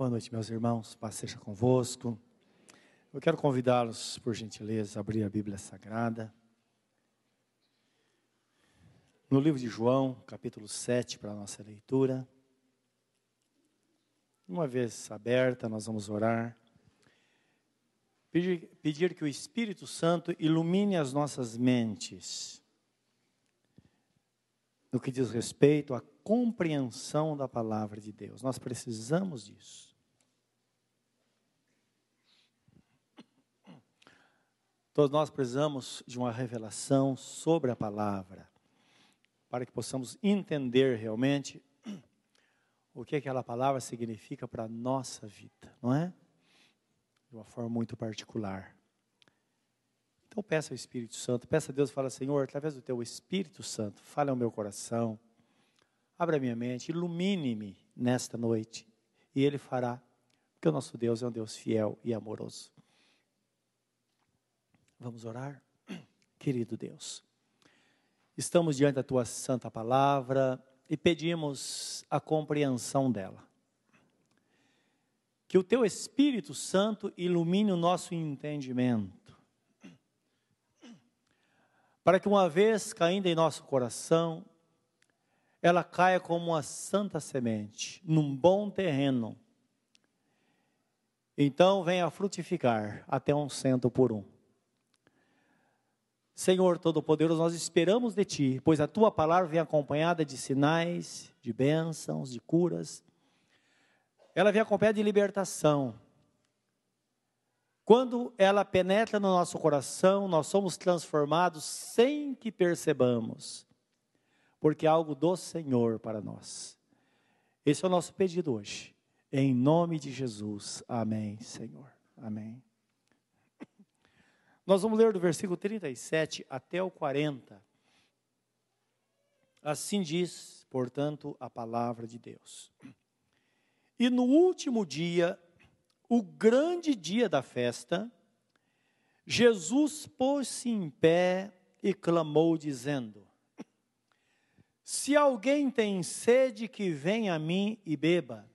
Boa noite, meus irmãos. Paz seja convosco. Eu quero convidá-los, por gentileza, a abrir a Bíblia Sagrada. No livro de João, capítulo 7, para a nossa leitura. Uma vez aberta, nós vamos orar. Pedir, pedir que o Espírito Santo ilumine as nossas mentes no que diz respeito à compreensão da palavra de Deus. Nós precisamos disso. Todos nós precisamos de uma revelação sobre a palavra, para que possamos entender realmente o que aquela palavra significa para a nossa vida, não é? De uma forma muito particular. Então peça ao Espírito Santo, peça a Deus, fala, Senhor, através do teu Espírito Santo, fale ao meu coração, abra minha mente, ilumine-me nesta noite, e Ele fará, porque o nosso Deus é um Deus fiel e amoroso. Vamos orar? Querido Deus, estamos diante da tua santa palavra e pedimos a compreensão dela. Que o teu Espírito Santo ilumine o nosso entendimento, para que uma vez caindo em nosso coração, ela caia como uma santa semente, num bom terreno. Então venha frutificar até um cento por um. Senhor Todo-Poderoso, nós esperamos de Ti, pois a Tua palavra vem acompanhada de sinais, de bênçãos, de curas. Ela vem acompanhada de libertação. Quando ela penetra no nosso coração, nós somos transformados sem que percebamos, porque é algo do Senhor para nós. Esse é o nosso pedido hoje. Em nome de Jesus. Amém, Senhor. Amém. Nós vamos ler do versículo 37 até o 40. Assim diz, portanto, a palavra de Deus. E no último dia, o grande dia da festa, Jesus pôs-se em pé e clamou, dizendo: Se alguém tem sede, que venha a mim e beba.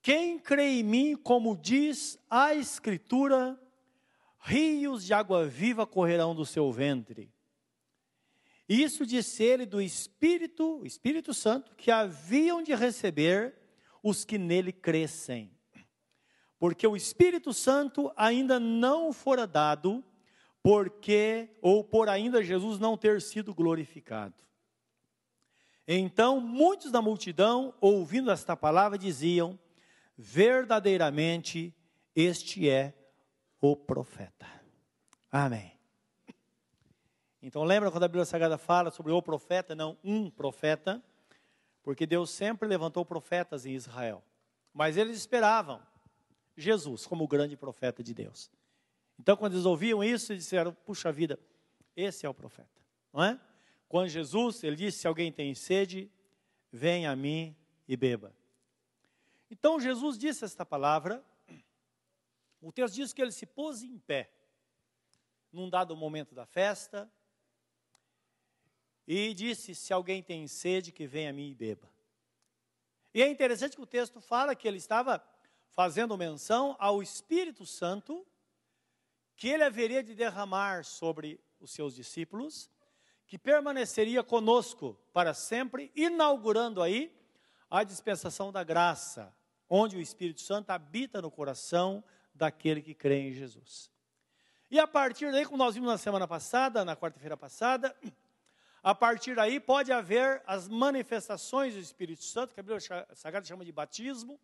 Quem crê em mim, como diz a Escritura, rios de água viva correrão do seu ventre. Isso disse ele do Espírito, Espírito Santo, que haviam de receber os que nele crescem. Porque o Espírito Santo ainda não fora dado, porque, ou por ainda Jesus não ter sido glorificado. Então, muitos da multidão, ouvindo esta palavra, diziam: verdadeiramente, este é o profeta. Amém. Então lembra quando a Bíblia Sagrada fala sobre o profeta, não um profeta, porque Deus sempre levantou profetas em Israel. Mas eles esperavam Jesus como o grande profeta de Deus. Então quando eles ouviam isso, eles disseram: "Puxa vida, esse é o profeta", não é? Quando Jesus, ele disse: "Se alguém tem sede, venha a mim e beba". Então Jesus disse esta palavra o texto diz que ele se pôs em pé, num dado momento da festa, e disse: Se alguém tem sede, que venha a mim e beba. E é interessante que o texto fala que ele estava fazendo menção ao Espírito Santo, que ele haveria de derramar sobre os seus discípulos, que permaneceria conosco para sempre, inaugurando aí a dispensação da graça, onde o Espírito Santo habita no coração daquele que crê em Jesus. E a partir daí, como nós vimos na semana passada, na quarta-feira passada, a partir daí pode haver as manifestações do Espírito Santo, que a Bíblia Sagrada chama de batismo.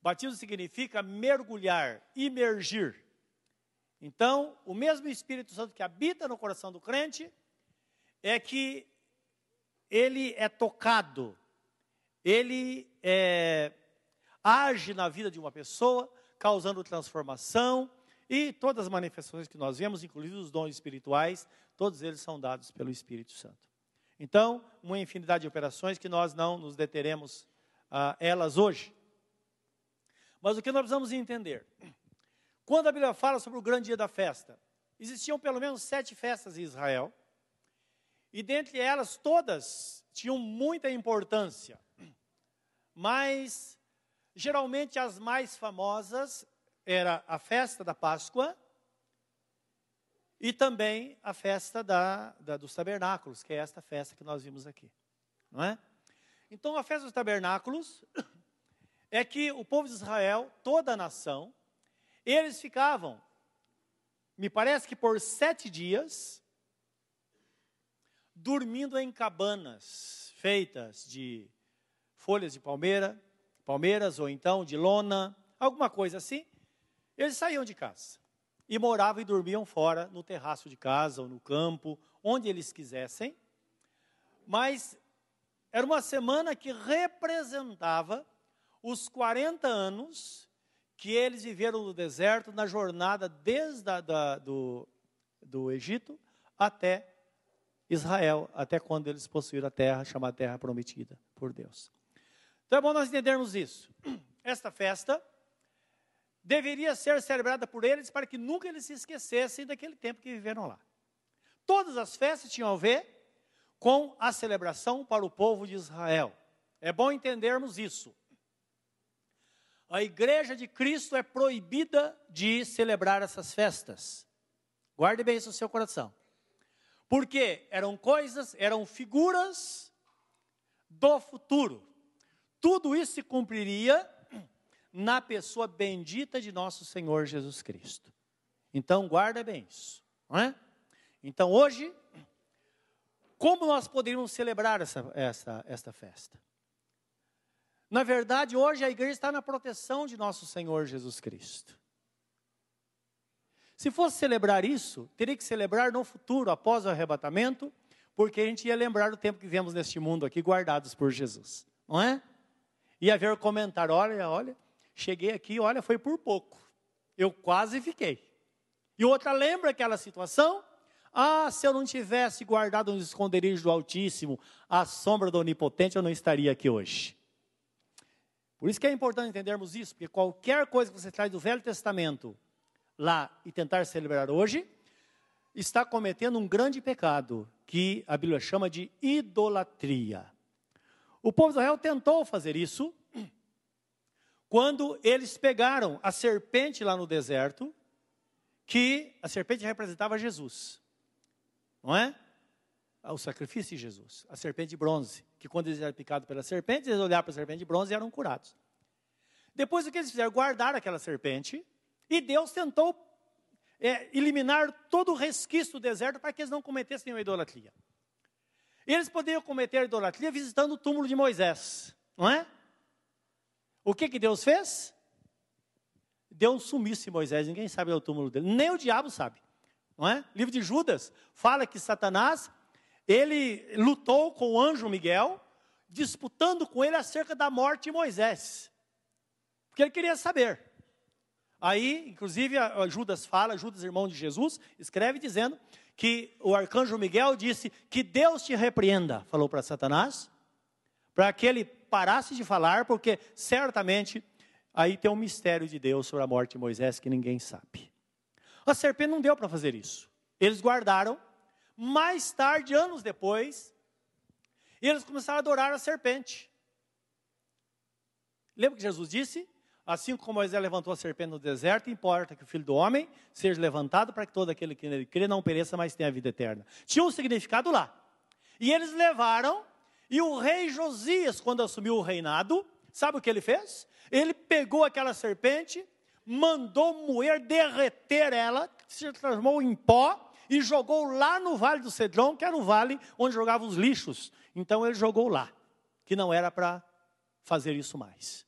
Batismo significa mergulhar, imergir. Então, o mesmo Espírito Santo que habita no coração do crente é que ele é tocado, ele é, age na vida de uma pessoa causando transformação e todas as manifestações que nós vemos, inclusive os dons espirituais, todos eles são dados pelo Espírito Santo. Então, uma infinidade de operações que nós não nos deteremos a uh, elas hoje. Mas o que nós precisamos entender? Quando a Bíblia fala sobre o grande dia da festa, existiam pelo menos sete festas em Israel, e dentre elas todas tinham muita importância, mas geralmente as mais famosas era a festa da Páscoa e também a festa da, da, dos tabernáculos, que é esta festa que nós vimos aqui, não é? Então, a festa dos tabernáculos é que o povo de Israel, toda a nação, eles ficavam, me parece que por sete dias, dormindo em cabanas feitas de folhas de palmeira, palmeiras ou então de lona, alguma coisa assim. Eles saíam de casa e moravam e dormiam fora, no terraço de casa ou no campo, onde eles quisessem. Mas era uma semana que representava os 40 anos que eles viveram no deserto, na jornada desde a, da, do, do Egito até Israel, até quando eles possuíram a terra, chamada Terra Prometida por Deus. Então é bom nós entendermos isso. Esta festa deveria ser celebrada por eles para que nunca eles se esquecessem daquele tempo que viveram lá. Todas as festas tinham a ver com a celebração para o povo de Israel. É bom entendermos isso. A igreja de Cristo é proibida de celebrar essas festas. Guarde bem isso no seu coração. Porque eram coisas, eram figuras do futuro. Tudo isso se cumpriria na pessoa bendita de nosso Senhor Jesus Cristo. Então, guarda bem isso, não é? Então, hoje, como nós poderíamos celebrar essa, essa, esta festa? Na verdade, hoje a igreja está na proteção de nosso Senhor Jesus Cristo. Se fosse celebrar isso, teria que celebrar no futuro, após o arrebatamento, porque a gente ia lembrar do tempo que vivemos neste mundo aqui, guardados por Jesus, não é? Ia ver o comentário, olha, olha, cheguei aqui, olha, foi por pouco. Eu quase fiquei. E outra lembra aquela situação? Ah, se eu não tivesse guardado nos esconderijos do Altíssimo, a sombra do Onipotente, eu não estaria aqui hoje. Por isso que é importante entendermos isso, porque qualquer coisa que você traz do Velho Testamento lá e tentar celebrar hoje, está cometendo um grande pecado, que a Bíblia chama de idolatria. O povo de Israel tentou fazer isso quando eles pegaram a serpente lá no deserto, que a serpente representava Jesus, não é? O sacrifício de Jesus, a serpente de bronze, que quando eles eram picados pela serpente, eles olharam para a serpente de bronze e eram curados. Depois o que eles fizeram? Guardaram aquela serpente e Deus tentou é, eliminar todo o resquício do deserto para que eles não cometessem uma idolatria. Eles poderiam cometer idolatria visitando o túmulo de Moisés, não é? O que, que Deus fez? Deu um sumiço em Moisés, ninguém sabe o túmulo dele, nem o diabo sabe, não é? livro de Judas fala que Satanás, ele lutou com o anjo Miguel, disputando com ele acerca da morte de Moisés, porque ele queria saber. Aí, inclusive, Judas fala, Judas, irmão de Jesus, escreve dizendo que o arcanjo Miguel disse que Deus te repreenda, falou para Satanás, para que ele parasse de falar, porque certamente aí tem um mistério de Deus sobre a morte de Moisés que ninguém sabe. A serpente não deu para fazer isso. Eles guardaram. Mais tarde, anos depois, eles começaram a adorar a serpente. Lembra que Jesus disse? Assim como Moisés levantou a serpente no deserto, importa que o filho do homem seja levantado para que todo aquele que nele crê não pereça, mas tenha a vida eterna. Tinha um significado lá. E eles levaram, e o rei Josias, quando assumiu o reinado, sabe o que ele fez? Ele pegou aquela serpente, mandou moer, derreter ela, se transformou em pó e jogou lá no vale do Cedrão, que era o vale onde jogavam os lixos. Então ele jogou lá, que não era para fazer isso mais.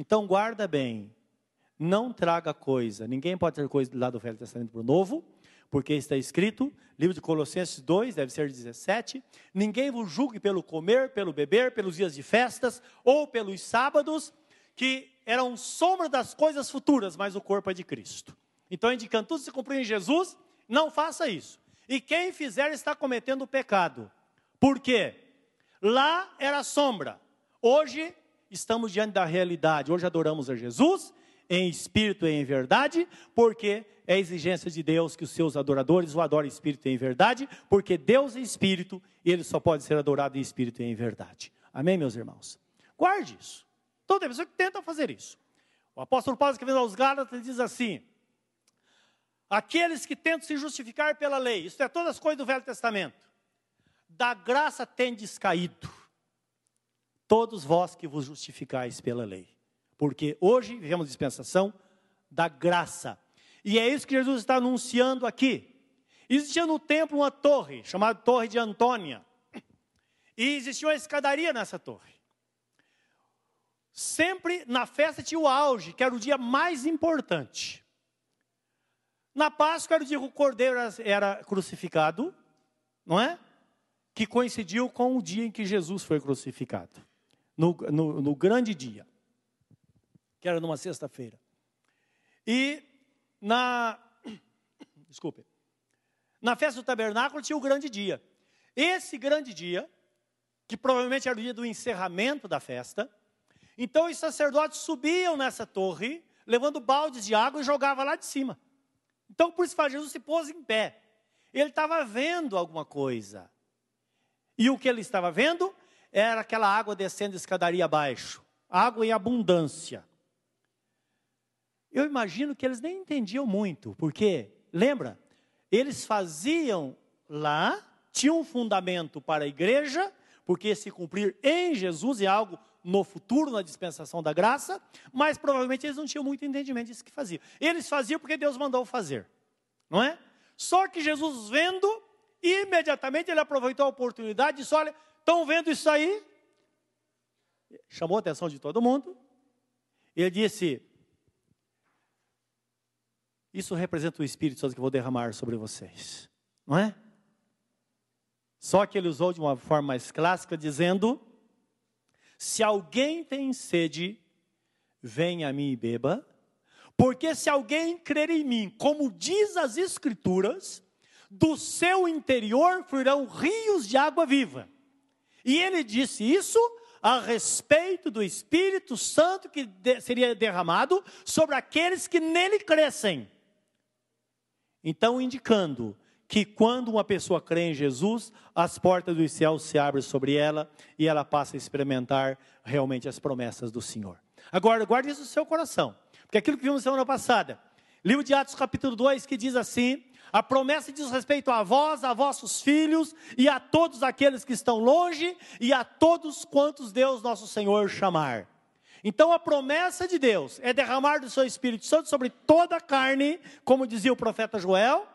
Então guarda bem, não traga coisa, ninguém pode ter coisa lá do Velho Testamento para o Novo, porque está escrito, livro de Colossenses 2, deve ser 17, ninguém vos julgue pelo comer, pelo beber, pelos dias de festas, ou pelos sábados, que eram sombra das coisas futuras, mas o corpo é de Cristo. Então, indicando tudo se cumpriu em Jesus, não faça isso. E quem fizer está cometendo pecado. Por quê? Lá era sombra, hoje estamos diante da realidade. Hoje adoramos a Jesus em espírito e em verdade, porque é exigência de Deus que os seus adoradores o adorem em espírito e em verdade, porque Deus é espírito e ele só pode ser adorado em espírito e em verdade. Amém, meus irmãos? Guarde isso. Tem pessoas que tentam fazer isso. O apóstolo Paulo escrevendo aos Gálatas diz assim: Aqueles que tentam se justificar pela lei, isso é todas as coisas do Velho Testamento, da graça tendes caído, todos vós que vos justificais pela lei. Porque hoje vivemos dispensação da graça. E é isso que Jesus está anunciando aqui. Existia no templo uma torre, chamada Torre de Antônia. E existia uma escadaria nessa torre. Sempre na festa tinha o auge, que era o dia mais importante. Na Páscoa era o dia que o cordeiro era crucificado, não é? Que coincidiu com o dia em que Jesus foi crucificado. No, no, no grande dia, que era numa sexta-feira. E na. Desculpe. Na festa do tabernáculo tinha o grande dia. Esse grande dia, que provavelmente era o dia do encerramento da festa, então os sacerdotes subiam nessa torre, levando baldes de água e jogavam lá de cima. Então, por isso fala, Jesus se pôs em pé. Ele estava vendo alguma coisa. E o que ele estava vendo era aquela água descendo escadaria abaixo. Água em abundância. Eu imagino que eles nem entendiam muito, porque, lembra, eles faziam lá, tinham um fundamento para a igreja, porque se cumprir em Jesus é algo no futuro, na dispensação da graça, mas provavelmente eles não tinham muito entendimento disso que faziam. Eles faziam porque Deus mandou fazer, não é? Só que Jesus vendo, imediatamente ele aproveitou a oportunidade e disse: Olha, estão vendo isso aí? Chamou a atenção de todo mundo. Ele disse: Isso representa o Espírito Santo que eu vou derramar sobre vocês, não é? Só que ele usou de uma forma mais clássica, dizendo: se alguém tem sede, venha a mim e beba. Porque se alguém crer em mim, como diz as Escrituras, do seu interior fluirão rios de água viva. E ele disse isso a respeito do Espírito Santo que seria derramado sobre aqueles que nele crescem. Então, indicando que quando uma pessoa crê em Jesus, as portas dos céus se abrem sobre ela e ela passa a experimentar realmente as promessas do Senhor. Agora, guarde isso no seu coração, porque aquilo que vimos semana passada, livro de Atos, capítulo 2, que diz assim: a promessa diz respeito a vós, a vossos filhos e a todos aqueles que estão longe e a todos quantos Deus nosso Senhor chamar. Então a promessa de Deus é derramar do seu Espírito Santo sobre toda a carne, como dizia o profeta Joel,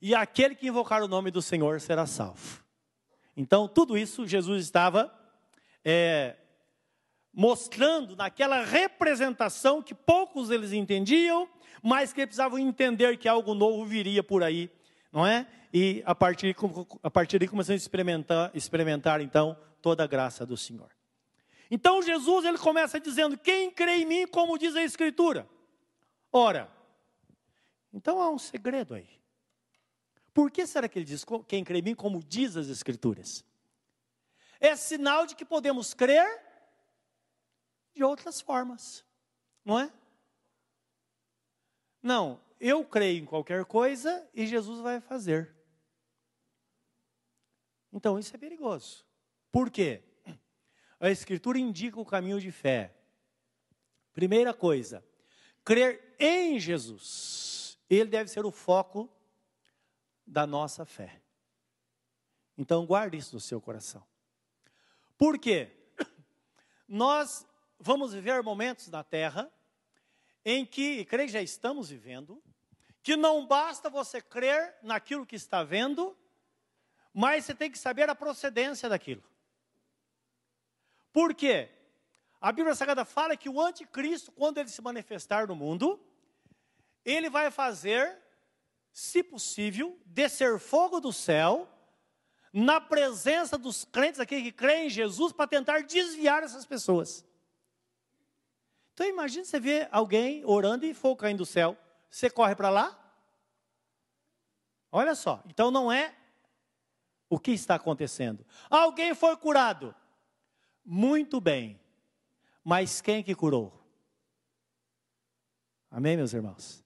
e aquele que invocar o nome do Senhor será salvo. Então, tudo isso Jesus estava é, mostrando naquela representação que poucos eles entendiam, mas que precisavam entender que algo novo viria por aí, não é? E a partir, a partir daí começamos a experimentar, experimentar então toda a graça do Senhor. Então Jesus ele começa dizendo: Quem crê em mim, como diz a Escritura? Ora, então há um segredo aí. Por que será que ele diz quem crê em mim, como diz as Escrituras? É sinal de que podemos crer de outras formas, não é? Não, eu creio em qualquer coisa e Jesus vai fazer. Então isso é perigoso. Por quê? A Escritura indica o caminho de fé. Primeira coisa, crer em Jesus. Ele deve ser o foco da nossa fé. Então guarde isso no seu coração. Por quê? Nós vamos viver momentos na terra em que, e creio que já estamos vivendo, que não basta você crer naquilo que está vendo, mas você tem que saber a procedência daquilo. Por quê? A Bíblia Sagrada fala que o anticristo, quando ele se manifestar no mundo, ele vai fazer se possível, descer fogo do céu, na presença dos crentes aqui que creem em Jesus, para tentar desviar essas pessoas. Então imagine você ver alguém orando e fogo caindo do céu. Você corre para lá? Olha só, então não é o que está acontecendo. Alguém foi curado. Muito bem. Mas quem que curou? Amém, meus irmãos?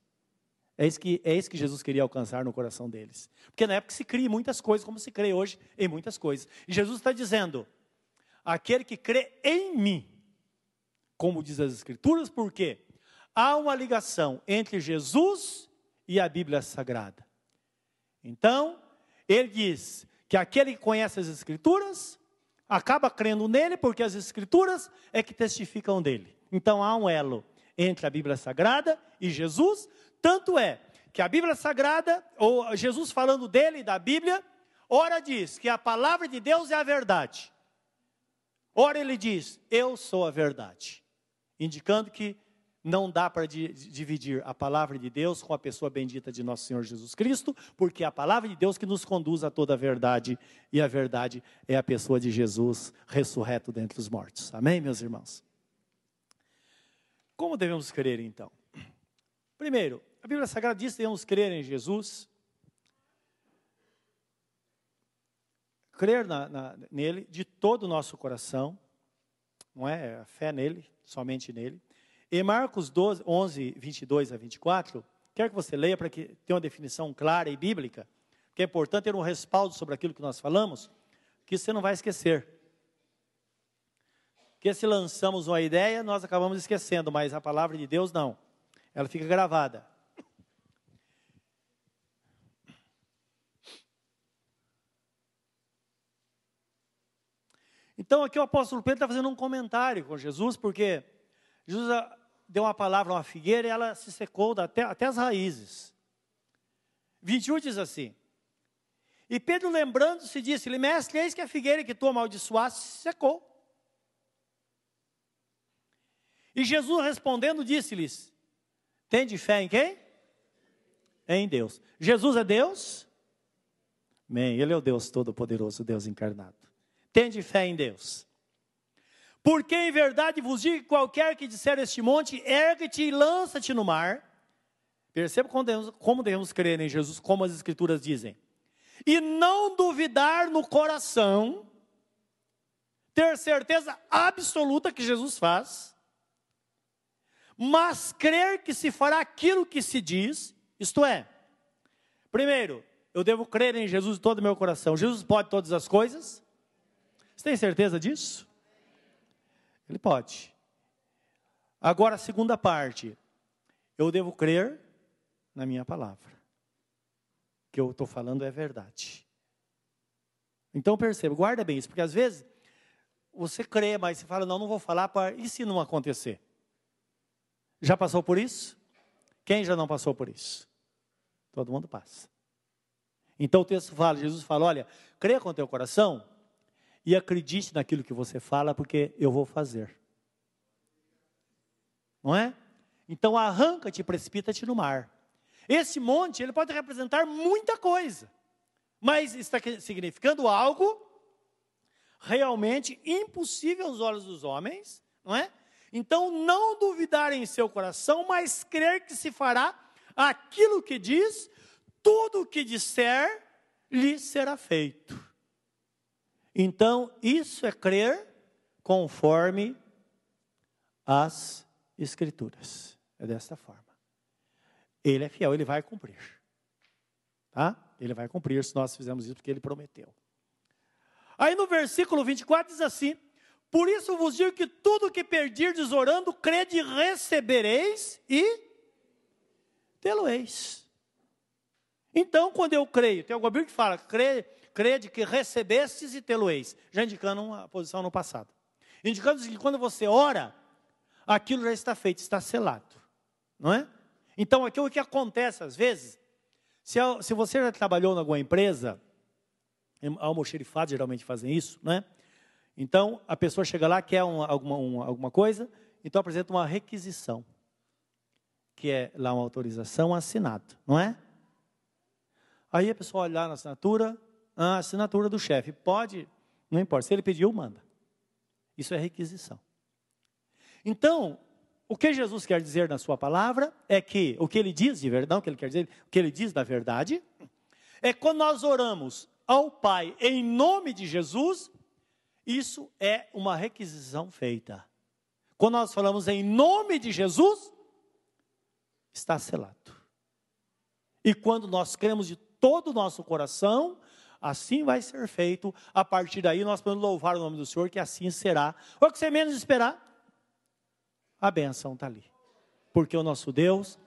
É isso, que, é isso que Jesus queria alcançar no coração deles. Porque na época se cria muitas coisas, como se crê hoje em muitas coisas. E Jesus está dizendo: aquele que crê em mim, como diz as Escrituras, porque há uma ligação entre Jesus e a Bíblia Sagrada. Então, ele diz que aquele que conhece as Escrituras acaba crendo nele, porque as Escrituras é que testificam dele. Então, há um elo entre a Bíblia Sagrada e Jesus, tanto é que a Bíblia Sagrada, ou Jesus falando dele, da Bíblia, ora diz que a palavra de Deus é a verdade. Ora ele diz, eu sou a verdade. Indicando que não dá para dividir a palavra de Deus com a pessoa bendita de nosso Senhor Jesus Cristo, porque é a palavra de Deus que nos conduz a toda a verdade, e a verdade é a pessoa de Jesus ressurreto dentre os mortos. Amém, meus irmãos? Como devemos crer então? Primeiro, a Bíblia Sagrada diz que devemos crer em Jesus, crer na, na, nele de todo o nosso coração, não é? A fé nele, somente nele. Em Marcos 12, 11, 22 a 24, quero que você leia para que tenha uma definição clara e bíblica, que é importante ter um respaldo sobre aquilo que nós falamos, que você não vai esquecer. Porque se lançamos uma ideia, nós acabamos esquecendo, mas a palavra de Deus não. Ela fica gravada. Então aqui o apóstolo Pedro está fazendo um comentário com Jesus, porque Jesus deu uma palavra a uma figueira e ela se secou até, até as raízes. 21 diz assim: E Pedro, lembrando-se, disse-lhe: Mestre, eis que a figueira que tu amaldiçoaste se secou. E Jesus respondendo, disse-lhes: Tende fé em quem? Em Deus. Jesus é Deus? Amém. Ele é o Deus Todo-Poderoso, Deus encarnado. Tende fé em Deus. Porque em verdade vos digo que qualquer que disser este monte, ergue-te e lança-te no mar. Perceba como devemos, como devemos crer em Jesus, como as Escrituras dizem. E não duvidar no coração, ter certeza absoluta que Jesus faz, mas crer que se fará aquilo que se diz, isto é, primeiro, eu devo crer em Jesus de todo o meu coração. Jesus pode todas as coisas? Você tem certeza disso? Ele pode. Agora, a segunda parte. Eu devo crer na minha palavra. O que eu estou falando é verdade. Então perceba, guarda bem isso, porque às vezes você crê, mas você fala, não, não vou falar, para... e se não acontecer? Já passou por isso? Quem já não passou por isso? Todo mundo passa. Então o texto fala, Jesus fala, olha, creia com teu coração e acredite naquilo que você fala, porque eu vou fazer. Não é? Então arranca-te e precipita-te no mar. Esse monte, ele pode representar muita coisa, mas está significando algo realmente impossível aos olhos dos homens, não é? Então não duvidar em seu coração, mas crer que se fará aquilo que diz, tudo o que disser lhe será feito. Então, isso é crer conforme as Escrituras. É desta forma. Ele é fiel, ele vai cumprir. Tá? Ele vai cumprir se nós fizermos isso porque ele prometeu. Aí no versículo 24 diz assim: Por isso vos digo que tudo que perdirdes orando, crede recebereis e tê-lo-eis. Então, quando eu creio, tem alguma Bíblia que fala, crê, crede que recebestes e tê-lo-eis, já indicando uma posição no passado. Indicando que quando você ora, aquilo já está feito, está selado, não é? Então, aqui o que acontece às vezes, se, se você já trabalhou em alguma empresa, almoxerifados geralmente fazem isso, não é? Então, a pessoa chega lá, quer uma, alguma, uma, alguma coisa, então apresenta uma requisição, que é lá uma autorização assinada, não é? Aí a pessoa olha lá na assinatura, a assinatura do chefe. Pode, não importa. Se ele pediu, manda. Isso é requisição. Então, o que Jesus quer dizer na sua palavra é que o que ele diz de verdade, o que ele quer dizer, o que ele diz da verdade, é quando nós oramos ao Pai em nome de Jesus, isso é uma requisição feita. Quando nós falamos em nome de Jesus, está selado. E quando nós cremos de todo o nosso coração, assim vai ser feito. A partir daí nós podemos louvar o nome do Senhor, que assim será. O que você menos esperar, a benção está ali. Porque o nosso Deus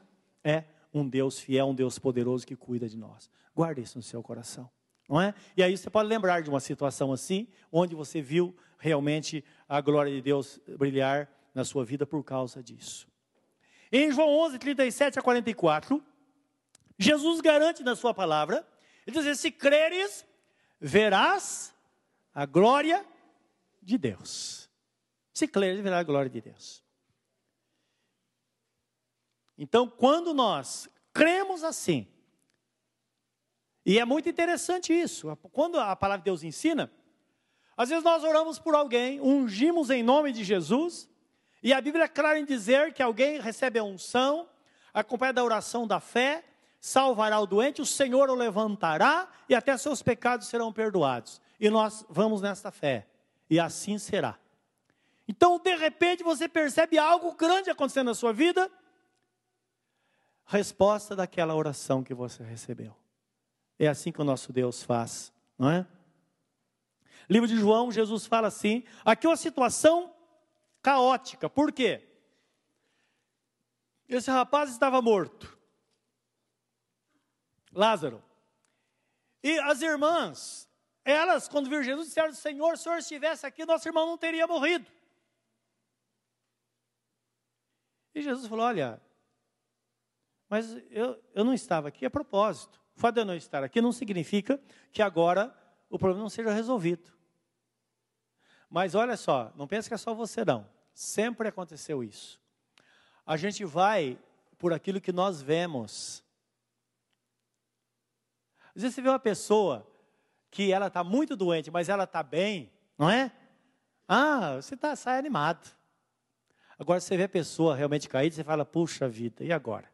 é um Deus fiel, um Deus poderoso que cuida de nós. Guarde isso no seu coração. Não é? E aí você pode lembrar de uma situação assim, onde você viu realmente a glória de Deus brilhar na sua vida por causa disso. Em João 11, 37 a 44, Jesus garante na sua palavra, ele diz: assim, se creres, verás a glória de Deus. Se creres, verás a glória de Deus. Então, quando nós cremos assim, e é muito interessante isso, quando a palavra de Deus ensina, às vezes nós oramos por alguém, ungimos em nome de Jesus, e a Bíblia é clara em dizer que alguém recebe a unção, acompanhada da oração da fé, salvará o doente, o Senhor o levantará e até seus pecados serão perdoados. E nós vamos nesta fé, e assim será. Então, de repente, você percebe algo grande acontecendo na sua vida, resposta daquela oração que você recebeu. É assim que o nosso Deus faz, não é? Livro de João, Jesus fala assim: aqui é uma situação caótica, por quê? Esse rapaz estava morto, Lázaro. E as irmãs, elas, quando viram Jesus, disseram: Senhor, se o Senhor estivesse aqui, nosso irmão não teria morrido. E Jesus falou: Olha, mas eu, eu não estava aqui a propósito. O fato de eu não estar aqui não significa que agora o problema não seja resolvido. Mas olha só, não pense que é só você não. Sempre aconteceu isso. A gente vai por aquilo que nós vemos. Às vezes você vê uma pessoa que ela está muito doente, mas ela está bem, não é? Ah, você tá, sai animado. Agora você vê a pessoa realmente caída, você fala, puxa vida, e agora?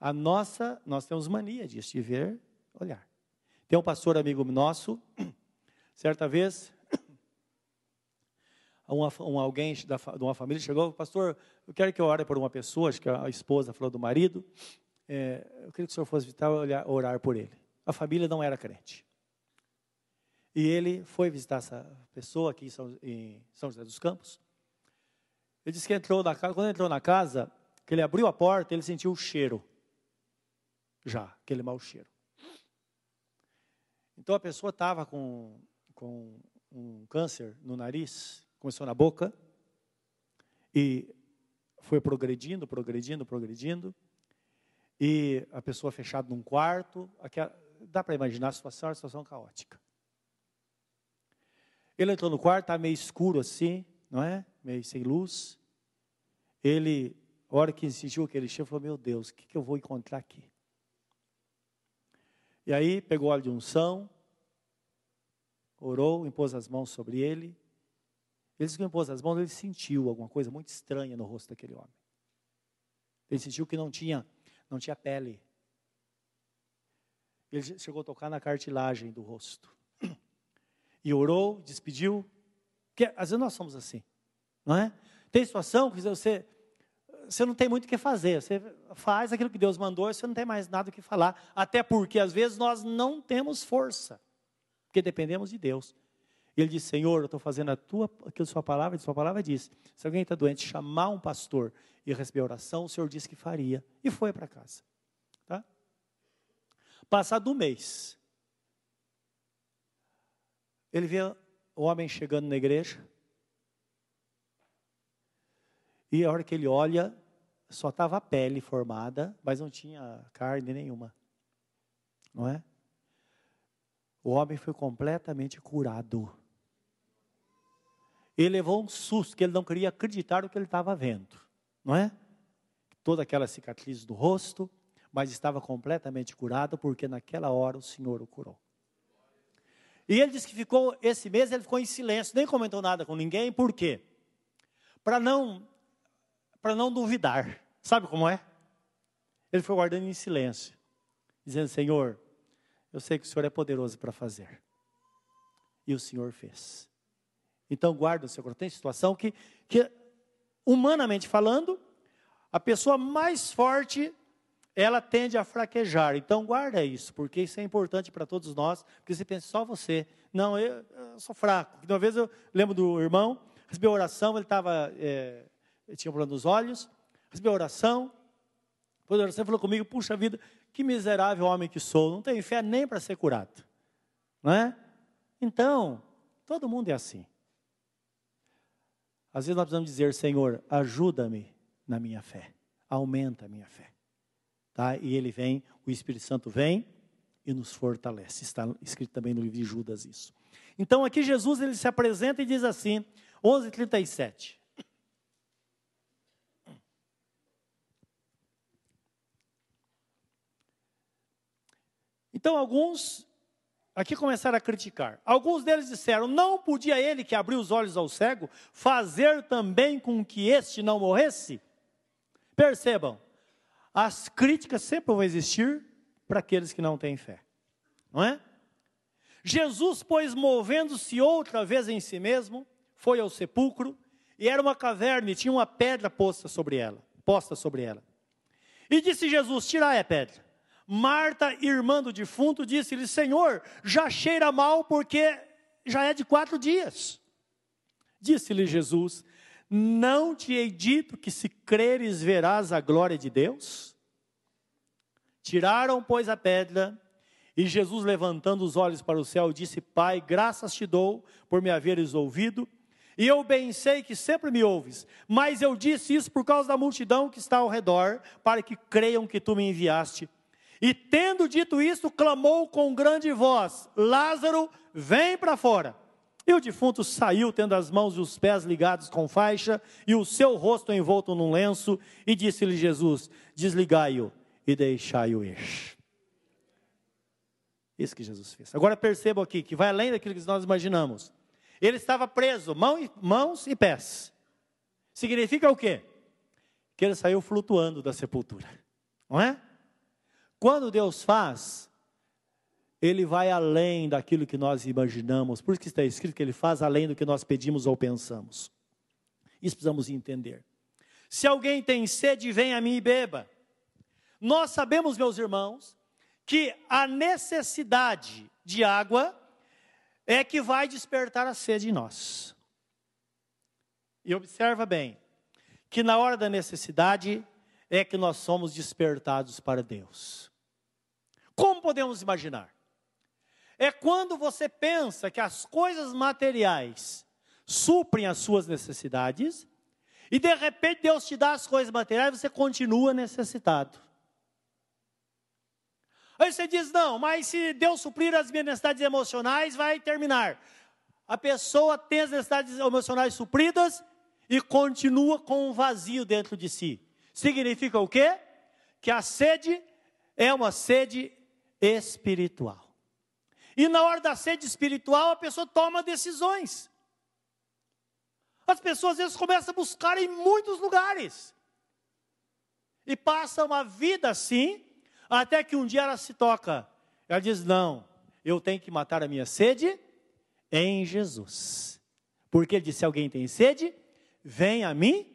A nossa, nós temos mania disso, de ver, olhar. Tem um pastor amigo nosso, certa vez, uma, um, alguém da, de uma família chegou, pastor, eu quero que eu ore por uma pessoa, acho que a esposa falou do marido, é, eu queria que o senhor fosse visitar olhar, orar por ele. A família não era crente. E ele foi visitar essa pessoa aqui em São, em São José dos Campos. Ele disse que entrou na casa, quando entrou na casa, que ele abriu a porta, ele sentiu o cheiro já, aquele mau cheiro. Então a pessoa estava com, com um câncer no nariz, começou na boca, e foi progredindo, progredindo, progredindo, e a pessoa fechada num quarto, dá para imaginar a situação, a situação caótica. Ele entrou no quarto, está meio escuro assim, não é? Meio sem luz. Ele, a hora que sentiu aquele cheiro, falou: Meu Deus, o que, que eu vou encontrar aqui? E aí pegou óleo de unção, orou, impôs as mãos sobre ele. Ele que impôs as mãos, ele sentiu alguma coisa muito estranha no rosto daquele homem. Ele sentiu que não tinha, não tinha pele. Ele chegou a tocar na cartilagem do rosto. E orou, despediu. Porque às vezes nós somos assim, não é? Tem situação que você você não tem muito o que fazer. Você faz aquilo que Deus mandou e você não tem mais nada o que falar. Até porque, às vezes, nós não temos força, porque dependemos de Deus. Ele disse: Senhor, eu estou fazendo a tua, aquilo a sua palavra, a sua palavra diz. Se alguém está doente, chamar um pastor e receber oração, o Senhor disse que faria. E foi para casa. Tá? Passado um mês, ele vê o homem chegando na igreja, e a hora que ele olha, só estava a pele formada, mas não tinha carne nenhuma. Não é? O homem foi completamente curado. Ele levou um susto, que ele não queria acreditar no que ele estava vendo. Não é? Toda aquela cicatriz do rosto, mas estava completamente curado, porque naquela hora o Senhor o curou. E ele disse que ficou, esse mês ele ficou em silêncio, nem comentou nada com ninguém, por quê? Para não para não duvidar. Sabe como é? Ele foi guardando em silêncio, dizendo: Senhor, eu sei que o Senhor é poderoso para fazer. E o Senhor fez. Então guarda o seu coração. Tem situação que, que, humanamente falando, a pessoa mais forte, ela tende a fraquejar. Então guarda isso, porque isso é importante para todos nós, porque você pensa só você. Não, eu, eu sou fraco. Uma vez eu lembro do irmão, recebi a oração, ele estava, é, tinha um problema nos olhos, recebi a oração, depois da oração falou comigo, puxa vida, que miserável homem que sou, não tenho fé nem para ser curado. Não é? Então, todo mundo é assim. Às vezes nós precisamos dizer, Senhor, ajuda-me na minha fé, aumenta a minha fé. Tá? E ele vem, o Espírito Santo vem e nos fortalece. Está escrito também no livro de Judas isso. Então aqui Jesus ele se apresenta e diz assim, 11:37. Então alguns aqui começaram a criticar. Alguns deles disseram: "Não podia ele que abriu os olhos ao cego fazer também com que este não morresse?" Percebam, as críticas sempre vão existir para aqueles que não têm fé. Não é? Jesus, pois, movendo-se outra vez em si mesmo, foi ao sepulcro, e era uma caverna, e tinha uma pedra posta sobre ela, posta sobre ela. E disse Jesus: Tirai a pedra. Marta, irmã do defunto, disse-lhe: Senhor, já cheira mal, porque já é de quatro dias. Disse-lhe Jesus: Não te hei dito que se creres verás a glória de Deus? Tiraram, pois, a pedra, e Jesus, levantando os olhos para o céu, disse: Pai, graças te dou por me haveres ouvido. E eu bem sei que sempre me ouves, mas eu disse isso por causa da multidão que está ao redor, para que creiam que tu me enviaste. E tendo dito isso, clamou com grande voz: Lázaro, vem para fora. E o defunto saiu, tendo as mãos e os pés ligados com faixa, e o seu rosto envolto num lenço, e disse-lhe Jesus: Desligai-o e deixai-o ir. Isso que Jesus fez. Agora percebam aqui que vai além daquilo que nós imaginamos. Ele estava preso, mãos e pés. Significa o quê? Que ele saiu flutuando da sepultura. Não é? Quando Deus faz, ele vai além daquilo que nós imaginamos. Por isso que está escrito que ele faz além do que nós pedimos ou pensamos. Isso precisamos entender. Se alguém tem sede, vem a mim e beba. Nós sabemos, meus irmãos, que a necessidade de água é que vai despertar a sede em nós. E observa bem, que na hora da necessidade é que nós somos despertados para Deus. Como podemos imaginar? É quando você pensa que as coisas materiais suprem as suas necessidades, e de repente Deus te dá as coisas materiais e você continua necessitado. Aí você diz: não, mas se Deus suprir as minhas necessidades emocionais, vai terminar. A pessoa tem as necessidades emocionais supridas e continua com um vazio dentro de si. Significa o quê? Que a sede é uma sede espiritual. E na hora da sede espiritual, a pessoa toma decisões. As pessoas às vezes começam a buscar em muitos lugares. E passam uma vida assim, até que um dia ela se toca. Ela diz: Não, eu tenho que matar a minha sede em Jesus. Porque ele disse: Se alguém tem sede, vem a mim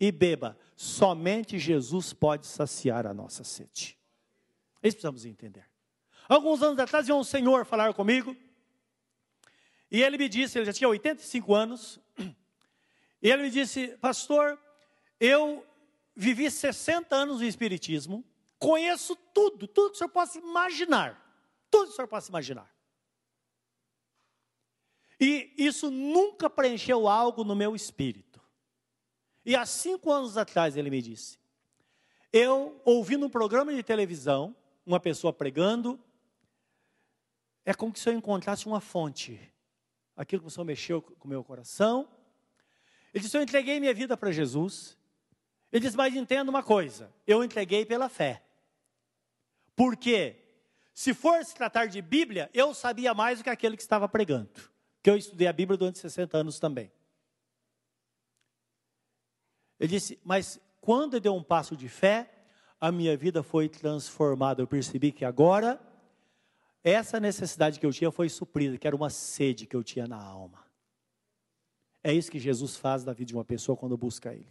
e beba. Somente Jesus pode saciar a nossa sede. Isso precisamos entender. Alguns anos atrás, um senhor falar comigo. E ele me disse, ele já tinha 85 anos. E ele me disse, pastor, eu vivi 60 anos no Espiritismo. Conheço tudo, tudo que o senhor possa imaginar. Tudo que o senhor possa imaginar. E isso nunca preencheu algo no meu espírito. E há cinco anos atrás ele me disse: eu ouvindo um programa de televisão, uma pessoa pregando, é como se eu encontrasse uma fonte. Aquilo que o Senhor mexeu com o meu coração. Ele disse: Eu entreguei minha vida para Jesus. Ele disse: Mas entenda uma coisa: eu entreguei pela fé. Porque se for se tratar de Bíblia, eu sabia mais do que aquele que estava pregando. Que eu estudei a Bíblia durante 60 anos também. Ele disse: Mas quando eu dei um passo de fé, a minha vida foi transformada. Eu percebi que agora essa necessidade que eu tinha foi suprida, que era uma sede que eu tinha na alma. É isso que Jesus faz na vida de uma pessoa quando busca Ele.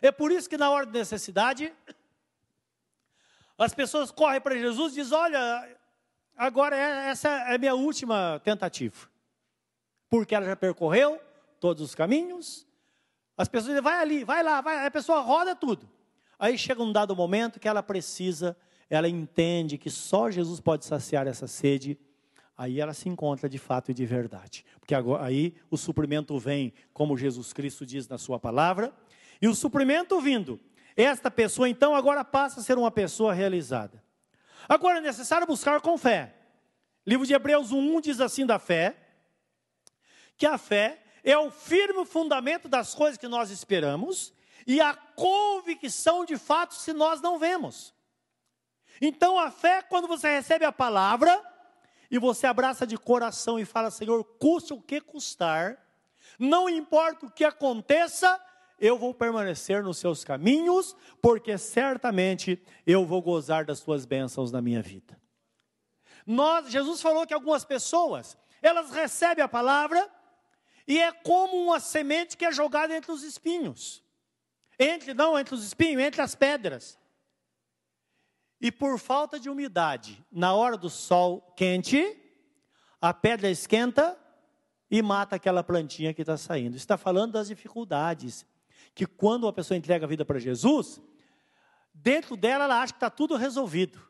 É por isso que na hora de necessidade, as pessoas correm para Jesus e dizem: Olha, agora é, essa é a minha última tentativa. Porque ela já percorreu todos os caminhos. As pessoas dizem, vai ali, vai lá, vai. A pessoa roda tudo. Aí chega um dado momento que ela precisa, ela entende que só Jesus pode saciar essa sede. Aí ela se encontra de fato e de verdade. Porque agora, aí o suprimento vem, como Jesus Cristo diz na sua palavra. E o suprimento vindo, esta pessoa então agora passa a ser uma pessoa realizada. Agora é necessário buscar com fé. livro de Hebreus 1 diz assim da fé, que a fé é o firme fundamento das coisas que nós esperamos e a convicção de fatos se nós não vemos. Então a fé, quando você recebe a palavra e você abraça de coração e fala, Senhor, custe o que custar, não importa o que aconteça, eu vou permanecer nos seus caminhos, porque certamente eu vou gozar das tuas bênçãos na minha vida. Nós, Jesus falou que algumas pessoas, elas recebem a palavra e é como uma semente que é jogada entre os espinhos. Entre, não entre os espinhos, entre as pedras. E por falta de umidade, na hora do sol quente, a pedra esquenta e mata aquela plantinha que está saindo. Está falando das dificuldades que quando uma pessoa entrega a vida para Jesus, dentro dela ela acha que está tudo resolvido.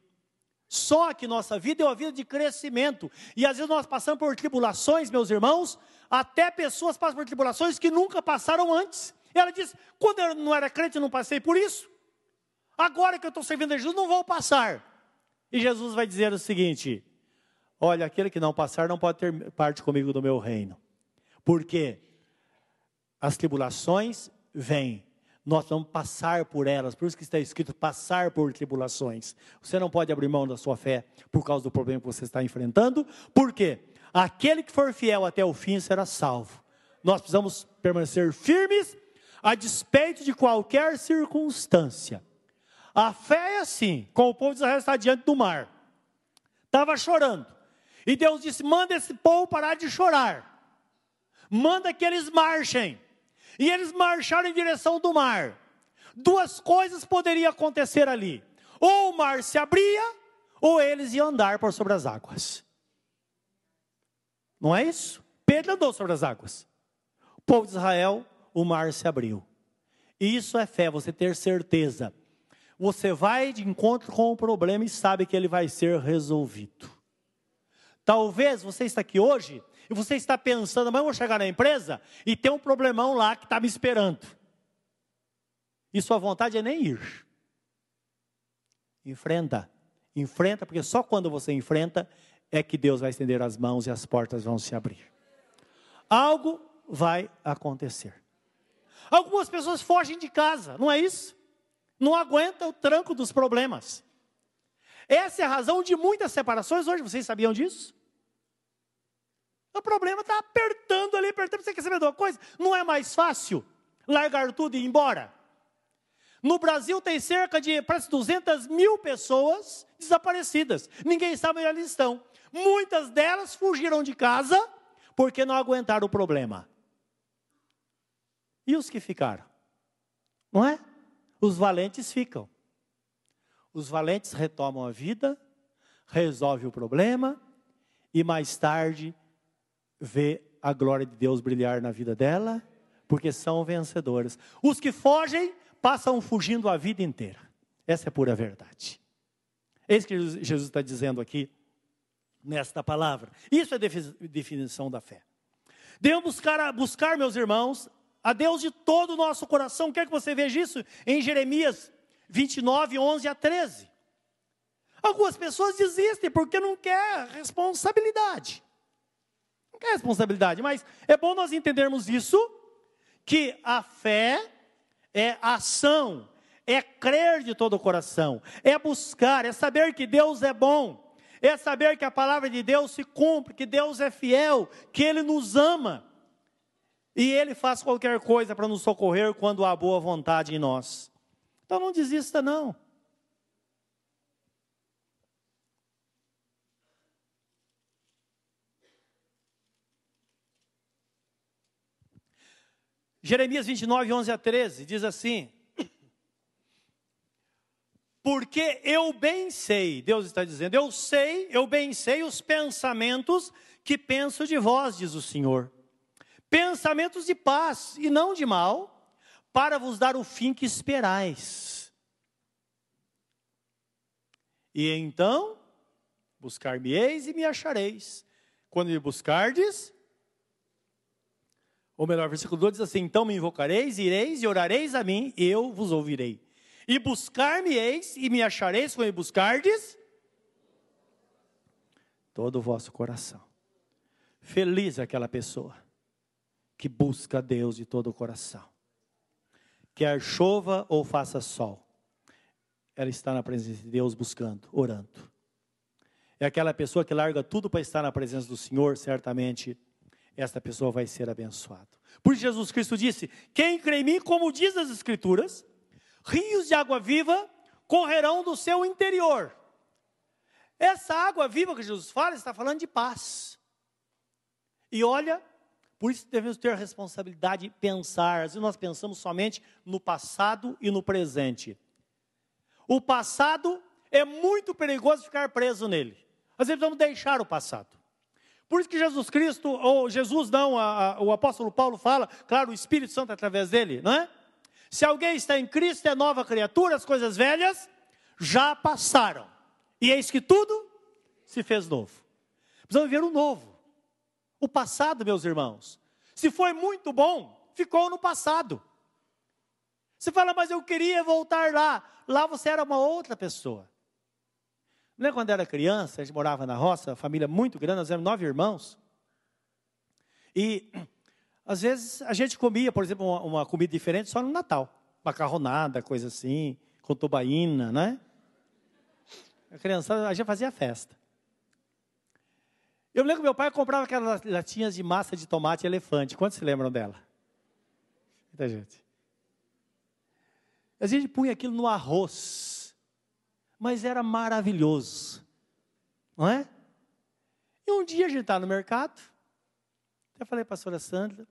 Só que nossa vida é uma vida de crescimento. E às vezes nós passamos por tribulações, meus irmãos, até pessoas passam por tribulações que nunca passaram antes. Ela diz: quando eu não era crente, eu não passei por isso. Agora que eu estou servindo a Jesus, não vou passar. E Jesus vai dizer o seguinte: Olha, aquele que não passar não pode ter parte comigo do meu reino. Porque as tribulações vem. Nós vamos passar por elas, por isso que está escrito passar por tribulações. Você não pode abrir mão da sua fé por causa do problema que você está enfrentando, por quê? Aquele que for fiel até o fim será salvo. Nós precisamos permanecer firmes a despeito de qualquer circunstância. A fé é assim, como o povo de Israel está diante do mar, estava chorando, e Deus disse: manda esse povo parar de chorar, manda que eles marchem. E eles marcharam em direção do mar. Duas coisas poderiam acontecer ali: ou o mar se abria, ou eles iam andar por sobre as águas. Não é isso? Pedro andou sobre as águas. O povo de Israel, o mar se abriu. Isso é fé, você ter certeza. Você vai de encontro com o problema e sabe que ele vai ser resolvido. Talvez você está aqui hoje e você está pensando, mas eu vou chegar na empresa e tem um problemão lá que está me esperando. E sua vontade é nem ir. Enfrenta. Enfrenta, porque só quando você enfrenta é que Deus vai estender as mãos e as portas vão se abrir. Algo vai acontecer. Algumas pessoas fogem de casa, não é isso? Não aguenta o tranco dos problemas. Essa é a razão de muitas separações hoje, vocês sabiam disso? O problema está apertando ali, apertando. Você quer saber de uma coisa? Não é mais fácil largar tudo e ir embora. No Brasil tem cerca de, parece 200 mil pessoas desaparecidas. Ninguém sabe onde elas estão. Muitas delas fugiram de casa porque não aguentaram o problema. E os que ficaram? Não é? Os valentes ficam. Os valentes retomam a vida, resolvem o problema e mais tarde vê a glória de Deus brilhar na vida dela, porque são vencedoras. Os que fogem passam fugindo a vida inteira. Essa é pura verdade. Eis que Jesus está dizendo aqui nesta palavra. Isso é definição da fé. Devemos buscar, buscar, meus irmãos, a Deus de todo o nosso coração. Quer que você veja isso em Jeremias 29, 11 a 13. Algumas pessoas desistem porque não quer responsabilidade é responsabilidade, mas é bom nós entendermos isso, que a fé é ação, é crer de todo o coração, é buscar, é saber que Deus é bom, é saber que a palavra de Deus se cumpre, que Deus é fiel, que Ele nos ama. E Ele faz qualquer coisa para nos socorrer quando há boa vontade em nós. Então não desista, não. Jeremias 29, 11 a 13 diz assim: Porque eu bem sei, Deus está dizendo, eu sei, eu bem sei os pensamentos que penso de vós, diz o Senhor. Pensamentos de paz e não de mal, para vos dar o fim que esperais. E então buscar-me-eis e me achareis. Quando me buscardes, ou melhor, versículo 2 diz assim: Então me invocareis, ireis e orareis a mim, e eu vos ouvirei. E buscar-me-eis e me achareis quando me buscardes todo o vosso coração. Feliz aquela pessoa que busca Deus de todo o coração. Quer chova ou faça sol, ela está na presença de Deus buscando, orando. É aquela pessoa que larga tudo para estar na presença do Senhor, certamente esta pessoa vai ser abençoada. Por Jesus Cristo disse: Quem crê em mim, como diz as Escrituras, rios de água viva correrão do seu interior. Essa água viva que Jesus fala está falando de paz. E olha, por isso devemos ter a responsabilidade de pensar. Às vezes nós pensamos somente no passado e no presente. O passado é muito perigoso ficar preso nele. Às vezes vamos deixar o passado. Por isso que Jesus Cristo, ou Jesus não, a, a, o apóstolo Paulo fala, claro, o Espírito Santo através dele, não é? Se alguém está em Cristo, é nova criatura, as coisas velhas já passaram. E eis que tudo se fez novo. Precisamos ver o novo. O passado, meus irmãos, se foi muito bom, ficou no passado. Você fala, mas eu queria voltar lá. Lá você era uma outra pessoa. Lembra quando era criança, a gente morava na roça, família muito grande, nós éramos nove irmãos. E às vezes a gente comia, por exemplo, uma, uma comida diferente só no Natal. Macarronada, coisa assim, com tobaína, né? A criança, a gente fazia festa. Eu lembro que meu pai comprava aquelas latinhas de massa de tomate elefante. Quantos se lembram dela? Muita gente. A gente punha aquilo no arroz mas era maravilhoso, não é? E um dia a gente está no mercado, até falei para a pastora Sandra,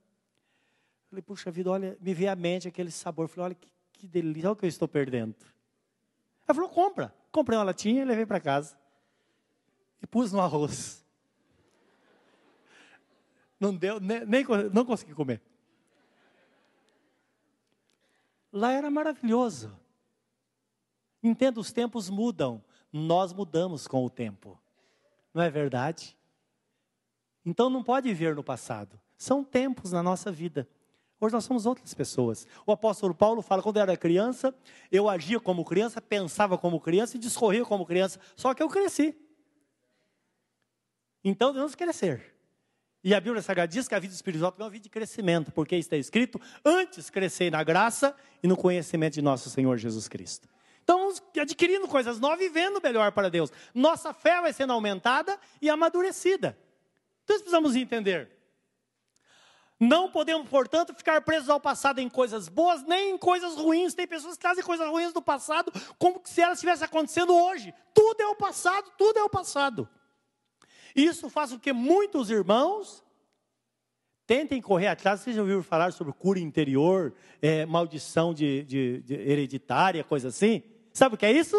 falei, puxa vida, olha, me veio à mente aquele sabor, falei, olha que, que delícia, olha o que eu estou perdendo. Ela falou, compra. Comprei uma latinha e levei para casa. E pus no arroz. Não deu, nem, nem não consegui comer. Lá era maravilhoso. Entenda, os tempos mudam, nós mudamos com o tempo. Não é verdade? Então não pode viver no passado. São tempos na nossa vida. Hoje nós somos outras pessoas. O apóstolo Paulo fala: quando eu era criança, eu agia como criança, pensava como criança e discorria como criança. Só que eu cresci. Então devemos crescer. E a Bíblia Sagrada diz que a vida espiritual é uma vida de crescimento, porque está escrito: antes crescei na graça e no conhecimento de nosso Senhor Jesus Cristo. Estamos adquirindo coisas novas, vivendo melhor para Deus. Nossa fé vai sendo aumentada e amadurecida. Então precisamos entender. Não podemos, portanto, ficar presos ao passado em coisas boas, nem em coisas ruins. Tem pessoas que trazem coisas ruins do passado como se elas estivessem acontecendo hoje. Tudo é o passado, tudo é o passado. Isso faz com que muitos irmãos tentem correr atrás. Vocês já ouviram falar sobre cura interior, é, maldição de, de, de hereditária, coisa assim? Sabe o que é isso?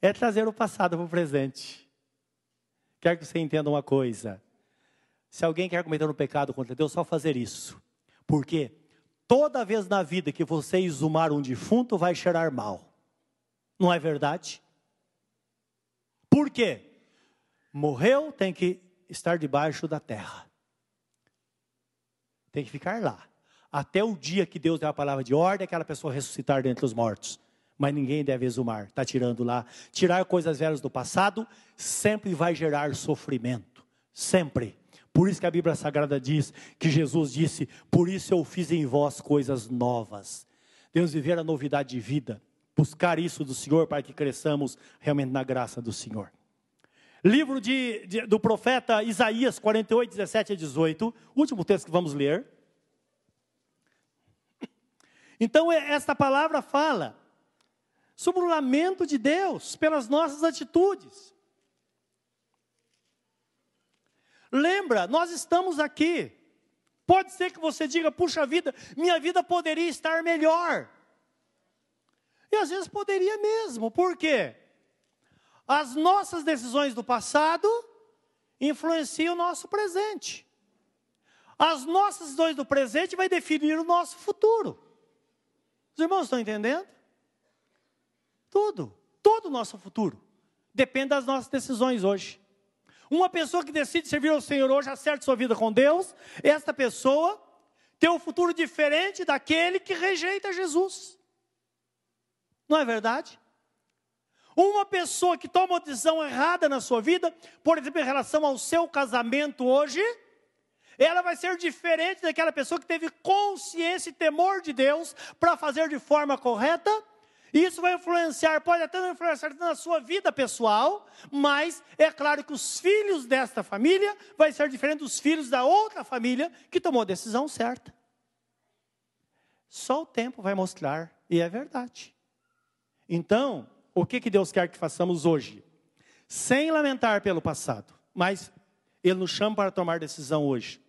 É trazer o passado para o presente. Quero que você entenda uma coisa. Se alguém quer cometer um pecado contra Deus, só fazer isso. Porque toda vez na vida que você exumar um defunto, vai cheirar mal. Não é verdade? Por quê? Morreu, tem que estar debaixo da terra. Tem que ficar lá. Até o dia que Deus der a palavra de ordem, aquela pessoa ressuscitar dentre os mortos mas ninguém deve exumar, está tirando lá. Tirar coisas velhas do passado sempre vai gerar sofrimento, sempre. Por isso que a Bíblia Sagrada diz que Jesus disse: Por isso eu fiz em vós coisas novas. Devemos viver a novidade de vida, buscar isso do Senhor para que cresçamos realmente na graça do Senhor. Livro de, de, do profeta Isaías 48, 17 a 18, último texto que vamos ler. Então, esta palavra fala sobre o lamento de Deus pelas nossas atitudes. Lembra, nós estamos aqui. Pode ser que você diga, puxa vida, minha vida poderia estar melhor. E às vezes poderia mesmo, por quê? As nossas decisões do passado influenciam o nosso presente. As nossas decisões do presente vai definir o nosso futuro. Os irmãos estão entendendo? Tudo, todo o nosso futuro depende das nossas decisões hoje. Uma pessoa que decide servir ao Senhor hoje, acerta sua vida com Deus, esta pessoa tem um futuro diferente daquele que rejeita Jesus. Não é verdade? Uma pessoa que toma uma decisão errada na sua vida, por exemplo, em relação ao seu casamento hoje, ela vai ser diferente daquela pessoa que teve consciência e temor de Deus para fazer de forma correta isso vai influenciar, pode até influenciar na sua vida pessoal, mas é claro que os filhos desta família vai ser diferente dos filhos da outra família que tomou a decisão certa. Só o tempo vai mostrar, e é verdade. Então, o que, que Deus quer que façamos hoje? Sem lamentar pelo passado, mas Ele nos chama para tomar decisão hoje.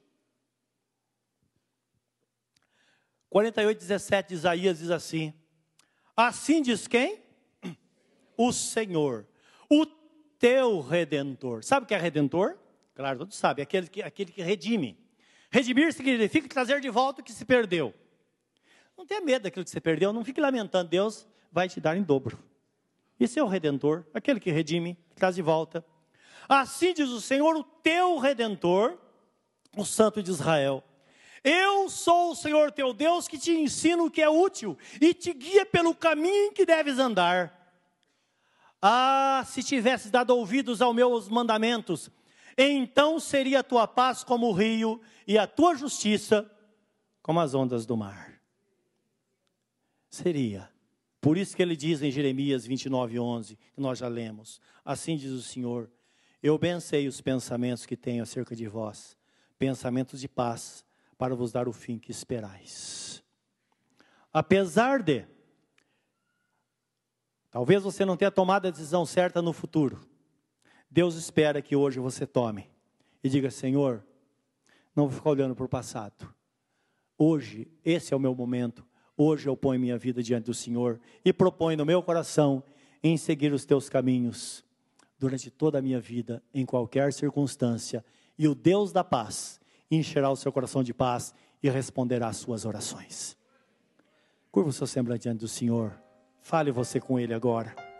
48, 17 de Isaías diz assim: Assim diz quem? O Senhor, o teu redentor. Sabe o que é redentor? Claro, todos sabem, aquele que, aquele que redime. Redimir significa trazer de volta o que se perdeu. Não tenha medo daquilo que você perdeu, não fique lamentando, Deus vai te dar em dobro. Esse é o redentor, aquele que redime, que traz de volta. Assim diz o Senhor, o teu redentor, o Santo de Israel. Eu sou o Senhor teu Deus que te ensino o que é útil e te guia pelo caminho em que deves andar. Ah, se tivesses dado ouvidos aos meus mandamentos, então seria a tua paz como o rio e a tua justiça como as ondas do mar. Seria. Por isso que ele diz em Jeremias 29, 11, que nós já lemos: Assim diz o Senhor: Eu bem sei os pensamentos que tenho acerca de vós, pensamentos de paz para vos dar o fim que esperais. Apesar de, talvez você não tenha tomado a decisão certa no futuro, Deus espera que hoje você tome e diga: Senhor, não vou ficar olhando para o passado. Hoje, esse é o meu momento. Hoje eu ponho minha vida diante do Senhor e proponho no meu coração em seguir os teus caminhos durante toda a minha vida, em qualquer circunstância. E o Deus da paz encherá o seu coração de paz e responderá às suas orações. Curva o seu semblante diante do Senhor. Fale você com Ele agora.